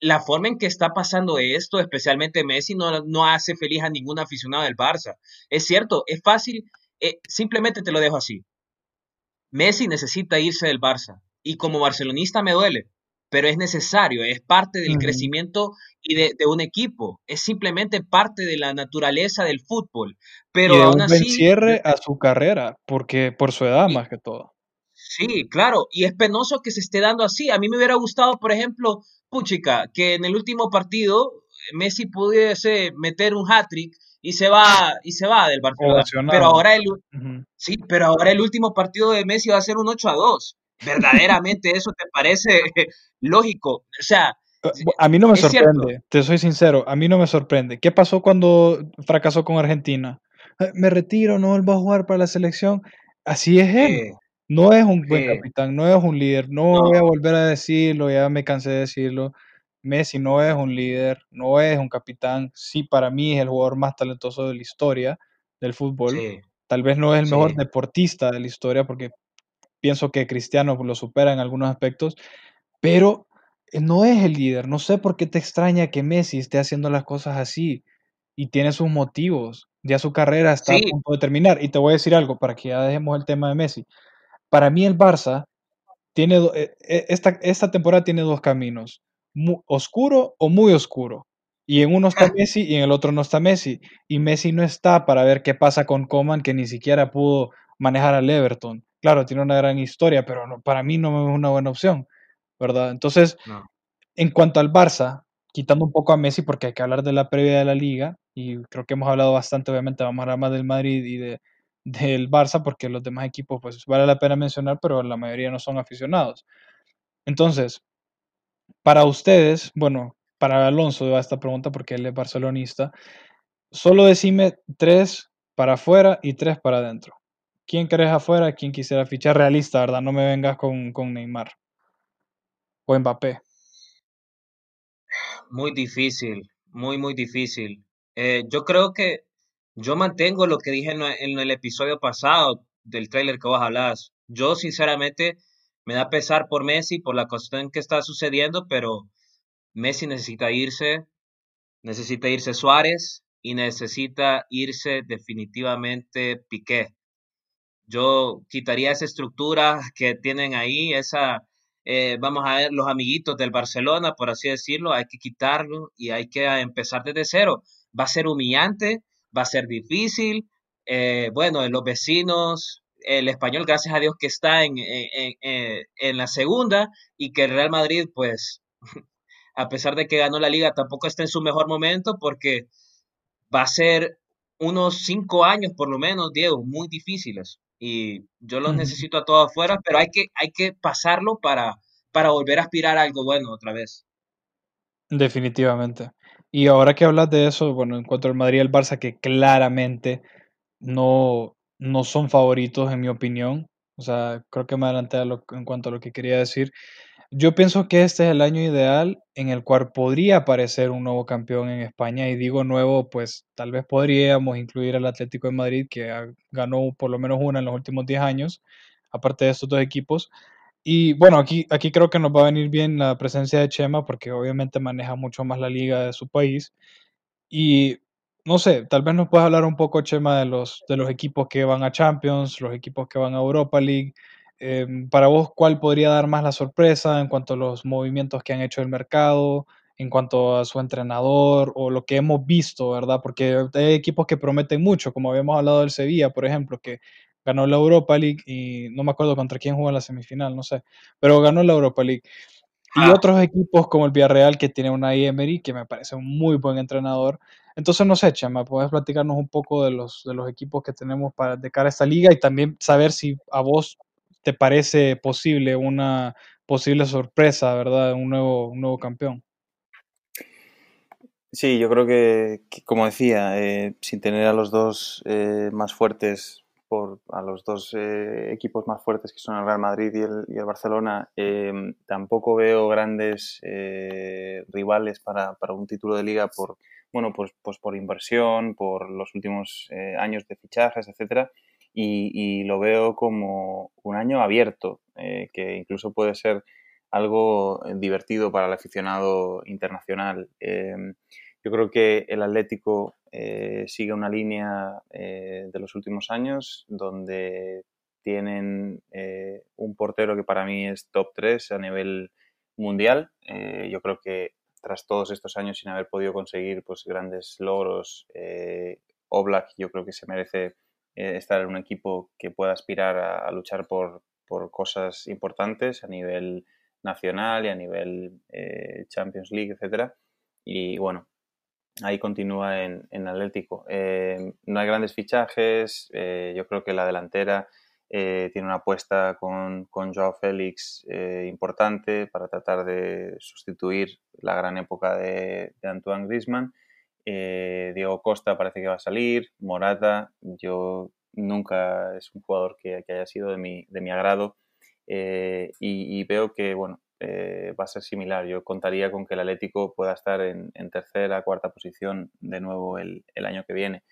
la forma en que está pasando esto, especialmente Messi, no, no hace feliz a ningún aficionado del Barça. Es cierto, es fácil, eh, simplemente te lo dejo así. Messi necesita irse del Barça y como barcelonista me duele, pero es necesario, es parte del crecimiento y de, un equipo, es simplemente parte de la naturaleza del fútbol. Pero y de aún un así, cierre a su carrera, porque por su edad más que todo. Sí, claro, y es penoso que se esté dando así. A mí me hubiera gustado, por ejemplo, puchica, que en el último partido Messi pudiese meter un hat-trick y se va y se va del Barcelona. Pero ahora el sí, pero ahora el último partido de Messi va a ser un 8 a 2 verdaderamente eso te parece lógico. O sea, a mí no me sorprende, te soy sincero, a mí no me sorprende. ¿Qué pasó cuando fracasó con Argentina? Eh, me retiro, no vuelvo a jugar para la selección. Así es él. no es un buen capitán, no es un líder. No, no, voy a volver a decirlo, ya me cansé de decirlo. Messi no es un líder, no es un capitán. Sí, para mí es el jugador más talentoso de la historia del fútbol. Tal vez no es el mejor deportista de la historia porque pienso que Cristiano lo supera en algunos aspectos, pero eh, no es el líder. No sé por qué te extraña que Messi esté haciendo las cosas así y tiene sus motivos. Ya su carrera está a punto de terminar. Y te voy a decir algo para que ya dejemos el tema de Messi. Para mí el Barça tiene eh, eh, esta, esta temporada tiene dos caminos, oscuro o muy oscuro. Y en uno está Messi y en el otro no está Messi. Y Messi no está para ver qué pasa con Coman, que ni siquiera pudo manejar al Everton. Claro, tiene una gran historia, pero para mí no es una buena opción, ¿verdad? Entonces, en cuanto al Barça, quitando un poco a Messi, porque hay que hablar de la previa de la liga, y creo que hemos hablado bastante, obviamente, vamos a hablar más del Madrid y de, del Barça, porque los demás equipos, pues vale la pena mencionar, pero la mayoría no son aficionados. Entonces, para ustedes, bueno, para Alonso va esta pregunta porque él es barcelonista, solo decime tres para afuera y tres para adentro. ¿Quién crees afuera? ¿Quién quisiera fichar realista, verdad? No me vengas con, con Neymar o Mbappé. Muy difícil, muy, muy difícil. Eh, yo creo que yo mantengo lo que dije en, el episodio pasado del tráiler que vos hablás. Yo, sinceramente, me da pesar por Messi, por la cuestión que está sucediendo, pero Messi necesita irse, necesita irse Suárez y necesita irse definitivamente Piqué. Yo quitaría esa estructura que tienen ahí, esa, eh, vamos a ver, los amiguitos del Barcelona, por así decirlo, hay que quitarlo y hay que empezar desde cero. Va a ser humillante, va a ser difícil. Eh, bueno, los vecinos, el español, gracias a Dios que está en, en, la segunda y que el Real Madrid, pues, a pesar de que ganó la liga, tampoco está en su mejor momento porque va a ser unos cinco años por lo menos, Diego, muy difíciles y yo los necesito a todos afuera, pero hay que, hay que pasarlo para, para volver a aspirar a algo bueno otra vez. Definitivamente. Y ahora que hablas de eso, bueno, en cuanto al Madrid y el Barça, que claramente no, no son favoritos en mi opinión, o sea, creo que me adelanté en cuanto a lo que quería decir. Yo pienso que este es el año ideal en el cual podría aparecer un nuevo campeón en España y digo nuevo, pues tal vez podríamos incluir al Atlético de Madrid que ganó por lo menos una en los últimos 10 años, aparte de estos dos equipos. Y bueno, aquí, aquí creo que nos va a venir bien la presencia de Chema porque obviamente maneja mucho más la liga de su país. Y no sé, tal vez nos puedas hablar un poco, Chema, de los, de los equipos que van a Champions, los equipos que van a Europa League Em, para vos, ¿cuál podría dar más la sorpresa en cuanto a los movimientos que han hecho el mercado, en cuanto a su entrenador o lo que hemos visto, ¿verdad? Porque hay equipos que prometen mucho, como habíamos hablado del Sevilla, por ejemplo, que ganó la Europa League y no me acuerdo contra quién jugó en la semifinal, no sé, pero ganó la Europa League. y otros equipos como el Villarreal que tiene una Emery que me parece un muy buen entrenador. Entonces, no sé, Chema, puedes platicarnos un poco de los, de los equipos que tenemos para, de cara a esta liga y también saber si a vos te parece posible una posible sorpresa, ¿verdad? Un nuevo, un nuevo campeón. Sí, yo creo que, como decía, eh, sin tener a los dos eh, más fuertes, por, a los dos eh, equipos más fuertes que son el Real Madrid y el, y el Barcelona, tampoco veo grandes rivales para, para, un título de liga por, bueno, pues, pues por inversión, por los últimos años de fichajes, etcétera. Y, y, lo veo como un año abierto, que incluso puede ser algo eh, divertido para el aficionado internacional. Em, yo creo que el Atlético eh, sigue una línea eh, de los últimos años donde tienen un portero que para mí es top 3 a nivel mundial. yo creo que tras todos estos años sin haber podido conseguir pues, grandes logros, Oblak yo creo que se merece estar en un equipo que pueda aspirar a, luchar por, por, cosas importantes a nivel nacional y a nivel eh, Champions League, etcétera. Y bueno, ahí continúa en, en Atlético. Eh, no hay grandes fichajes, eh, yo creo que la delantera tiene una apuesta con, con Joao Félix importante para tratar de sustituir la gran época de, Antoine Griezmann. Diego Costa parece que va a salir, Morata, yo nunca es un jugador que, haya sido de mi, agrado eh, y, veo que, bueno, eh, va a ser similar. Yo contaría con que el Atlético pueda estar en, tercera, cuarta posición de nuevo el, año que viene.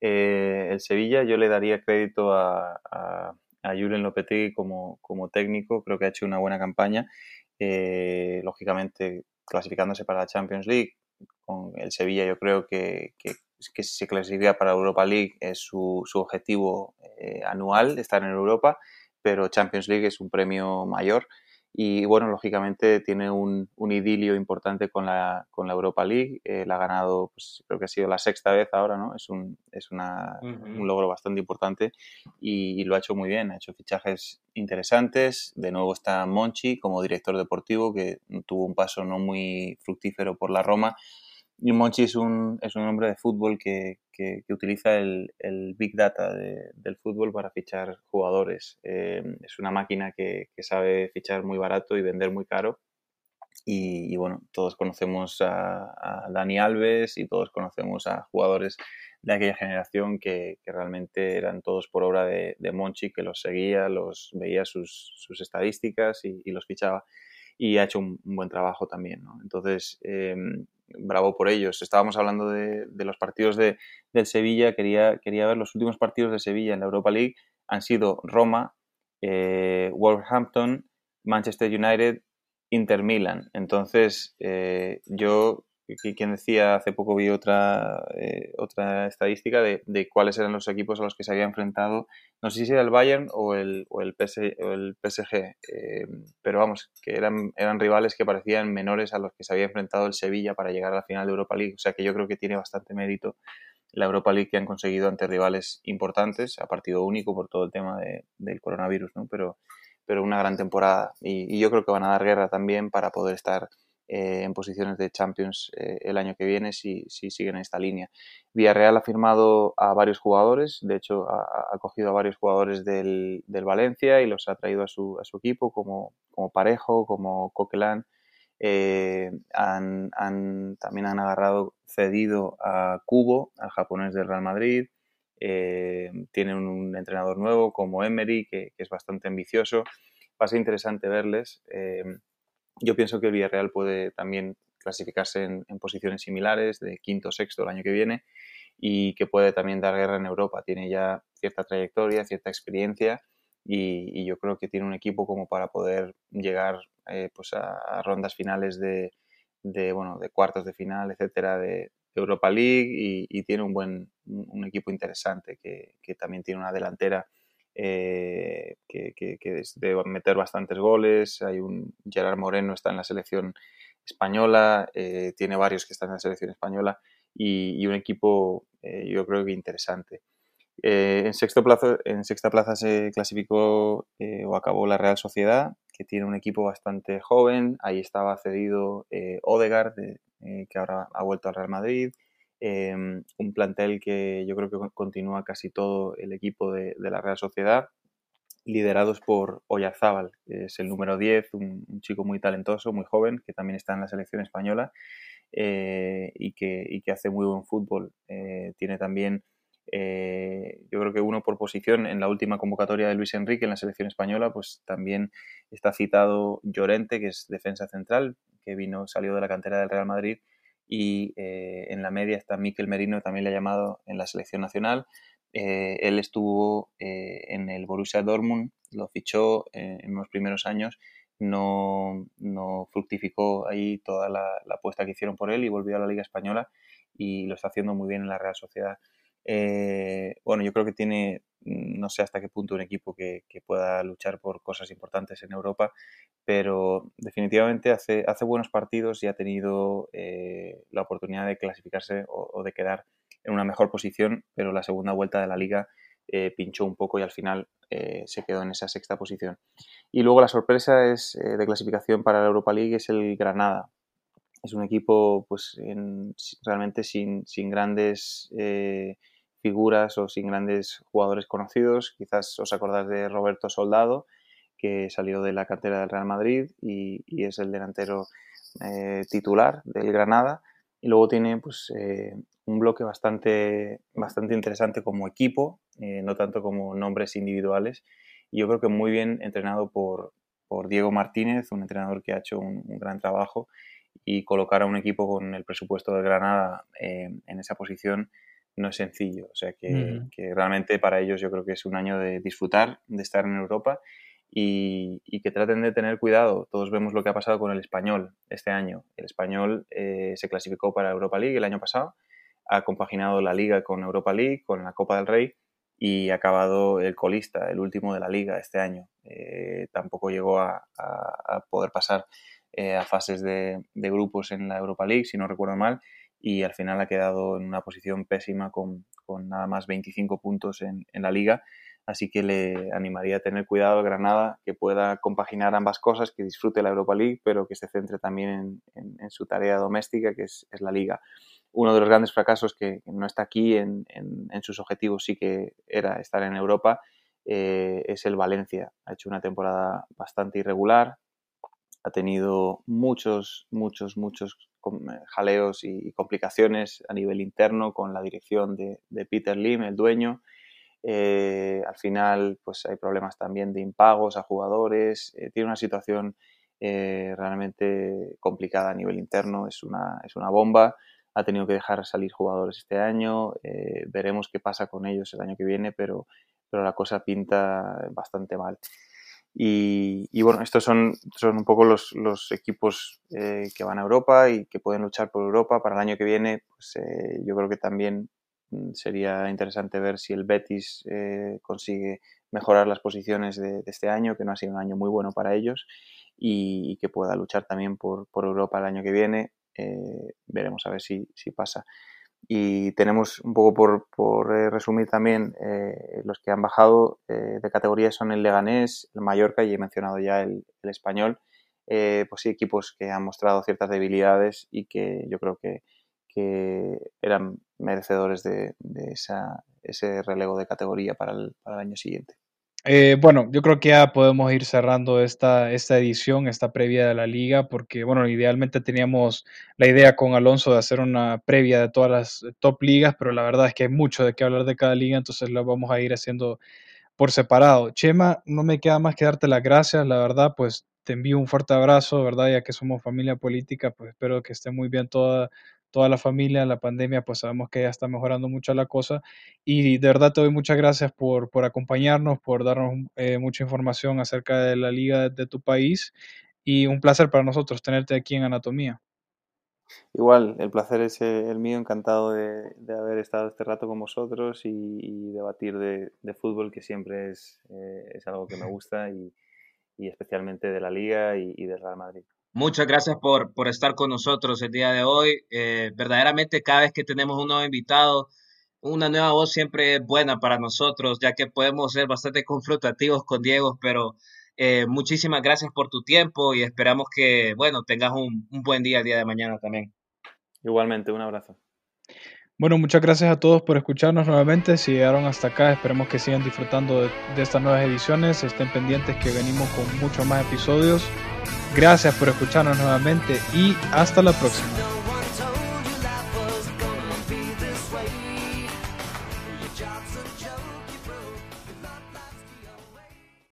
Eh, el Sevilla yo le daría crédito a, a, a Julen Lopetegui como, técnico, creo que ha hecho una buena campaña, lógicamente clasificándose para la Champions League, con el Sevilla yo creo que, que, que se clasifica para Europa League es su, su objetivo anual, estar en Europa, pero Champions League es un premio mayor y bueno, lógicamente tiene un, un idilio importante con la, con la Europa League, eh, la ha ganado, pues, creo que ha sido la sexta vez ahora, ¿no? Es un, es una, un logro bastante importante y, lo ha hecho muy bien, ha hecho fichajes interesantes, de nuevo está Monchi como director deportivo que tuvo un paso no muy fructífero por la Roma y Monchi es un, es un hombre de fútbol que, que, utiliza el, el, Big Data del fútbol para fichar jugadores. Eh, es una máquina que, que, sabe fichar muy barato y vender muy caro. Y, bueno, todos conocemos a, a, Dani Alves y todos conocemos a jugadores de aquella generación que, que realmente eran todos por obra de, de, Monchi, que los seguía, los veía sus, sus estadísticas y, los fichaba. Y ha hecho un, buen trabajo también. ¿no? Entonces, eh, bravo por ellos. Estábamos hablando de, los partidos de, del Sevilla, quería, quería ver los últimos partidos de Sevilla en la Europa League. Han sido Roma, eh, Wolverhampton, Manchester United, Inter Milan. Entonces, eh, yo quien decía, hace poco vi otra, eh, otra estadística de, de, cuáles eran los equipos a los que se había enfrentado, no sé si era el Bayern o el, o el, o el PSG, eh, pero vamos, que eran, eran rivales que parecían menores a los que se había enfrentado el Sevilla para llegar a la final de Europa League, o sea que yo creo que tiene bastante mérito la Europa League que han conseguido ante rivales importantes, a partido único por todo el tema de, del coronavirus, ¿no? pero, pero una gran temporada. Y yo creo que van a dar guerra también para poder estar eh, en posiciones de Champions eh, el año que viene si, si, siguen en esta línea. Villarreal ha firmado a varios jugadores, de hecho ha, cogido a varios jugadores del, Valencia y los ha traído a su, a su equipo como, Parejo, como Coquelin. Eh, han, también han agarrado, cedido a Cubo, al japonés del Real Madrid. Tienen un entrenador nuevo como Emery, que, que, es bastante ambicioso. Va a ser interesante verles. Yo pienso que el Villarreal puede también clasificarse en, en, posiciones similares, de quinto o sexto el año que viene, y que puede también dar guerra en Europa. Tiene ya cierta trayectoria, cierta experiencia, y, yo creo que tiene un equipo como para poder llegar eh, pues a, rondas finales de, de, bueno, de cuartos de final, etcétera, de, Europa League, y, tiene un buen un equipo interesante que también tiene una delantera eh, que, que, que debe meter bastantes goles. Hay un Gerard Moreno está en la selección española, eh, tiene varios que están en la selección española y, un equipo eh, yo creo que interesante. En, sexto plazo, en sexta plaza se clasificó o acabó la Real Sociedad, tiene un equipo bastante joven. Ahí estaba cedido Odegaard, que ahora ha vuelto al Real Madrid. Em, un plantel que yo creo que continúa casi todo el equipo de, la Real Sociedad, liderados por Oyarzábal, que es el número 10, un, chico muy talentoso, muy joven, que también está en la selección española eh, y, que, hace muy buen fútbol. Eh, tiene también, eh, yo creo que uno por posición en la última convocatoria de Luis Enrique en la selección española, pues también está citado Llorente, que es defensa central, que vino, salió de la cantera del Real Madrid y eh, en la media está Miquel Merino, también le ha llamado en la selección nacional. Eh, él estuvo eh, en el Borussia Dortmund, lo fichó en unos primeros años, no, no fructificó ahí toda la, apuesta que hicieron por él y volvió a la Liga Española y lo está haciendo muy bien en la Real Sociedad. bueno, yo creo que tiene no sé hasta qué punto un equipo que, pueda luchar por cosas importantes en Europa, pero definitivamente hace, hace buenos partidos y ha tenido eh, la oportunidad de clasificarse o, de quedar en una mejor posición, pero la segunda vuelta de la liga eh, pinchó un poco y al final eh, se quedó en esa sexta posición. Y luego la sorpresa es de clasificación para la Europa League es el Granada. Es un equipo pues realmente sin, sin grandes figuras o sin grandes jugadores conocidos. Quizás os acordáis de Roberto Soldado, que salió de la cantera del Real Madrid y, es el delantero eh, titular del Granada. Y luego tiene pues, eh, un bloque bastante, bastante interesante como equipo, eh, no tanto como nombres individuales. Y yo creo que muy bien entrenado por, por Diego Martínez, un entrenador que ha hecho un, gran trabajo y colocar a un equipo con el presupuesto del Granada en esa posición no es sencillo. O sea que, realmente para ellos yo creo que es un año de disfrutar, de estar en Europa y, que traten de tener cuidado. Todos vemos lo que ha pasado con el español este año. El español eh, se clasificó para Europa League el año pasado, ha compaginado la liga con Europa League, con la Copa del Rey y ha acabado el colista, el último de la liga este año. Eh, tampoco llegó a, poder pasar eh, a fases de, de grupos en la Europa League, si no recuerdo mal y al final ha quedado en una posición pésima con, nada más 25 puntos en, la liga. Así que le animaría a tener cuidado Granada, que pueda compaginar ambas cosas, que disfrute la Europa League, pero que se centre también en, su tarea doméstica, que es, la liga. Uno de los grandes fracasos que, no está aquí en, sus objetivos, sí que era estar en Europa, eh, es el Valencia. Ha hecho una temporada bastante irregular, ha tenido muchos, muchos, muchos eh, jaleos y complicaciones a nivel interno con la dirección de, Peter Lim, el dueño. Eh, al final, pues hay problemas también de impagos a jugadores. Eh, tiene una situación realmente complicada a nivel interno. Es una, es una bomba. Ha tenido que dejar salir jugadores este año. veremos qué pasa con ellos el año que viene, pero, pero la cosa pinta bastante mal. Y, bueno, estos son, son un poco los, los equipos eh, que van a Europa y que pueden luchar por Europa. Para el año que viene, pues, eh, yo creo que también mm, sería interesante ver si el Betis eh, consigue mejorar las posiciones de, este año, que no ha sido un año muy bueno para ellos, y, que pueda luchar también por, por, Europa el año que viene. veremos a ver si, si pasa. Y tenemos un poco por, por eh, resumir también, eh, los que han bajado eh, de categoría son el Leganés, el Mallorca y he mencionado ya el, el español. pues sí, equipos que han mostrado ciertas debilidades y que yo creo que, que eran merecedores de, de esa, ese relevo de categoría para el, para el año siguiente. Eh, bueno, yo creo que ya podemos ir cerrando esta, esta edición, esta previa de la liga, porque, bueno, idealmente teníamos la idea con Alonso de hacer una previa de todas las top ligas, pero la verdad es que hay mucho de qué hablar de cada liga, entonces lo vamos a ir haciendo por separado. Chema, no me queda más que darte las gracias, la verdad, pues te envío un fuerte abrazo, ¿verdad? Ya que somos familia política, pues espero que esté muy bien toda toda la familia, la pandemia, pues sabemos que ya está mejorando mucho la cosa. Y de verdad te doy muchas gracias por, por acompañarnos, por darnos eh, mucha información acerca de la liga de, tu país. Y un placer para nosotros tenerte aquí en Anatomía. Igual, el placer es eh, el mío, encantado de, haber estado este rato con vosotros y, debatir de, fútbol, que siempre es, eh, es, algo que me gusta y, y especialmente de la liga y, y del Real Madrid. Muchas gracias por, por estar con nosotros el día de hoy. Eh, verdaderamente cada vez que tenemos un nuevo invitado, una nueva voz siempre es buena para nosotros, ya que podemos ser bastante confrontativos con Diego, pero Eh, muchísimas gracias por tu tiempo y esperamos que, bueno, tengas un, un buen día el día de mañana también. Igualmente, un abrazo. Bueno, muchas gracias a todos por escucharnos nuevamente. Si llegaron hasta acá, esperemos que sigan disfrutando de, de, estas nuevas ediciones. Estén pendientes que venimos con muchos más episodios. Gracias por escucharnos nuevamente y hasta la próxima.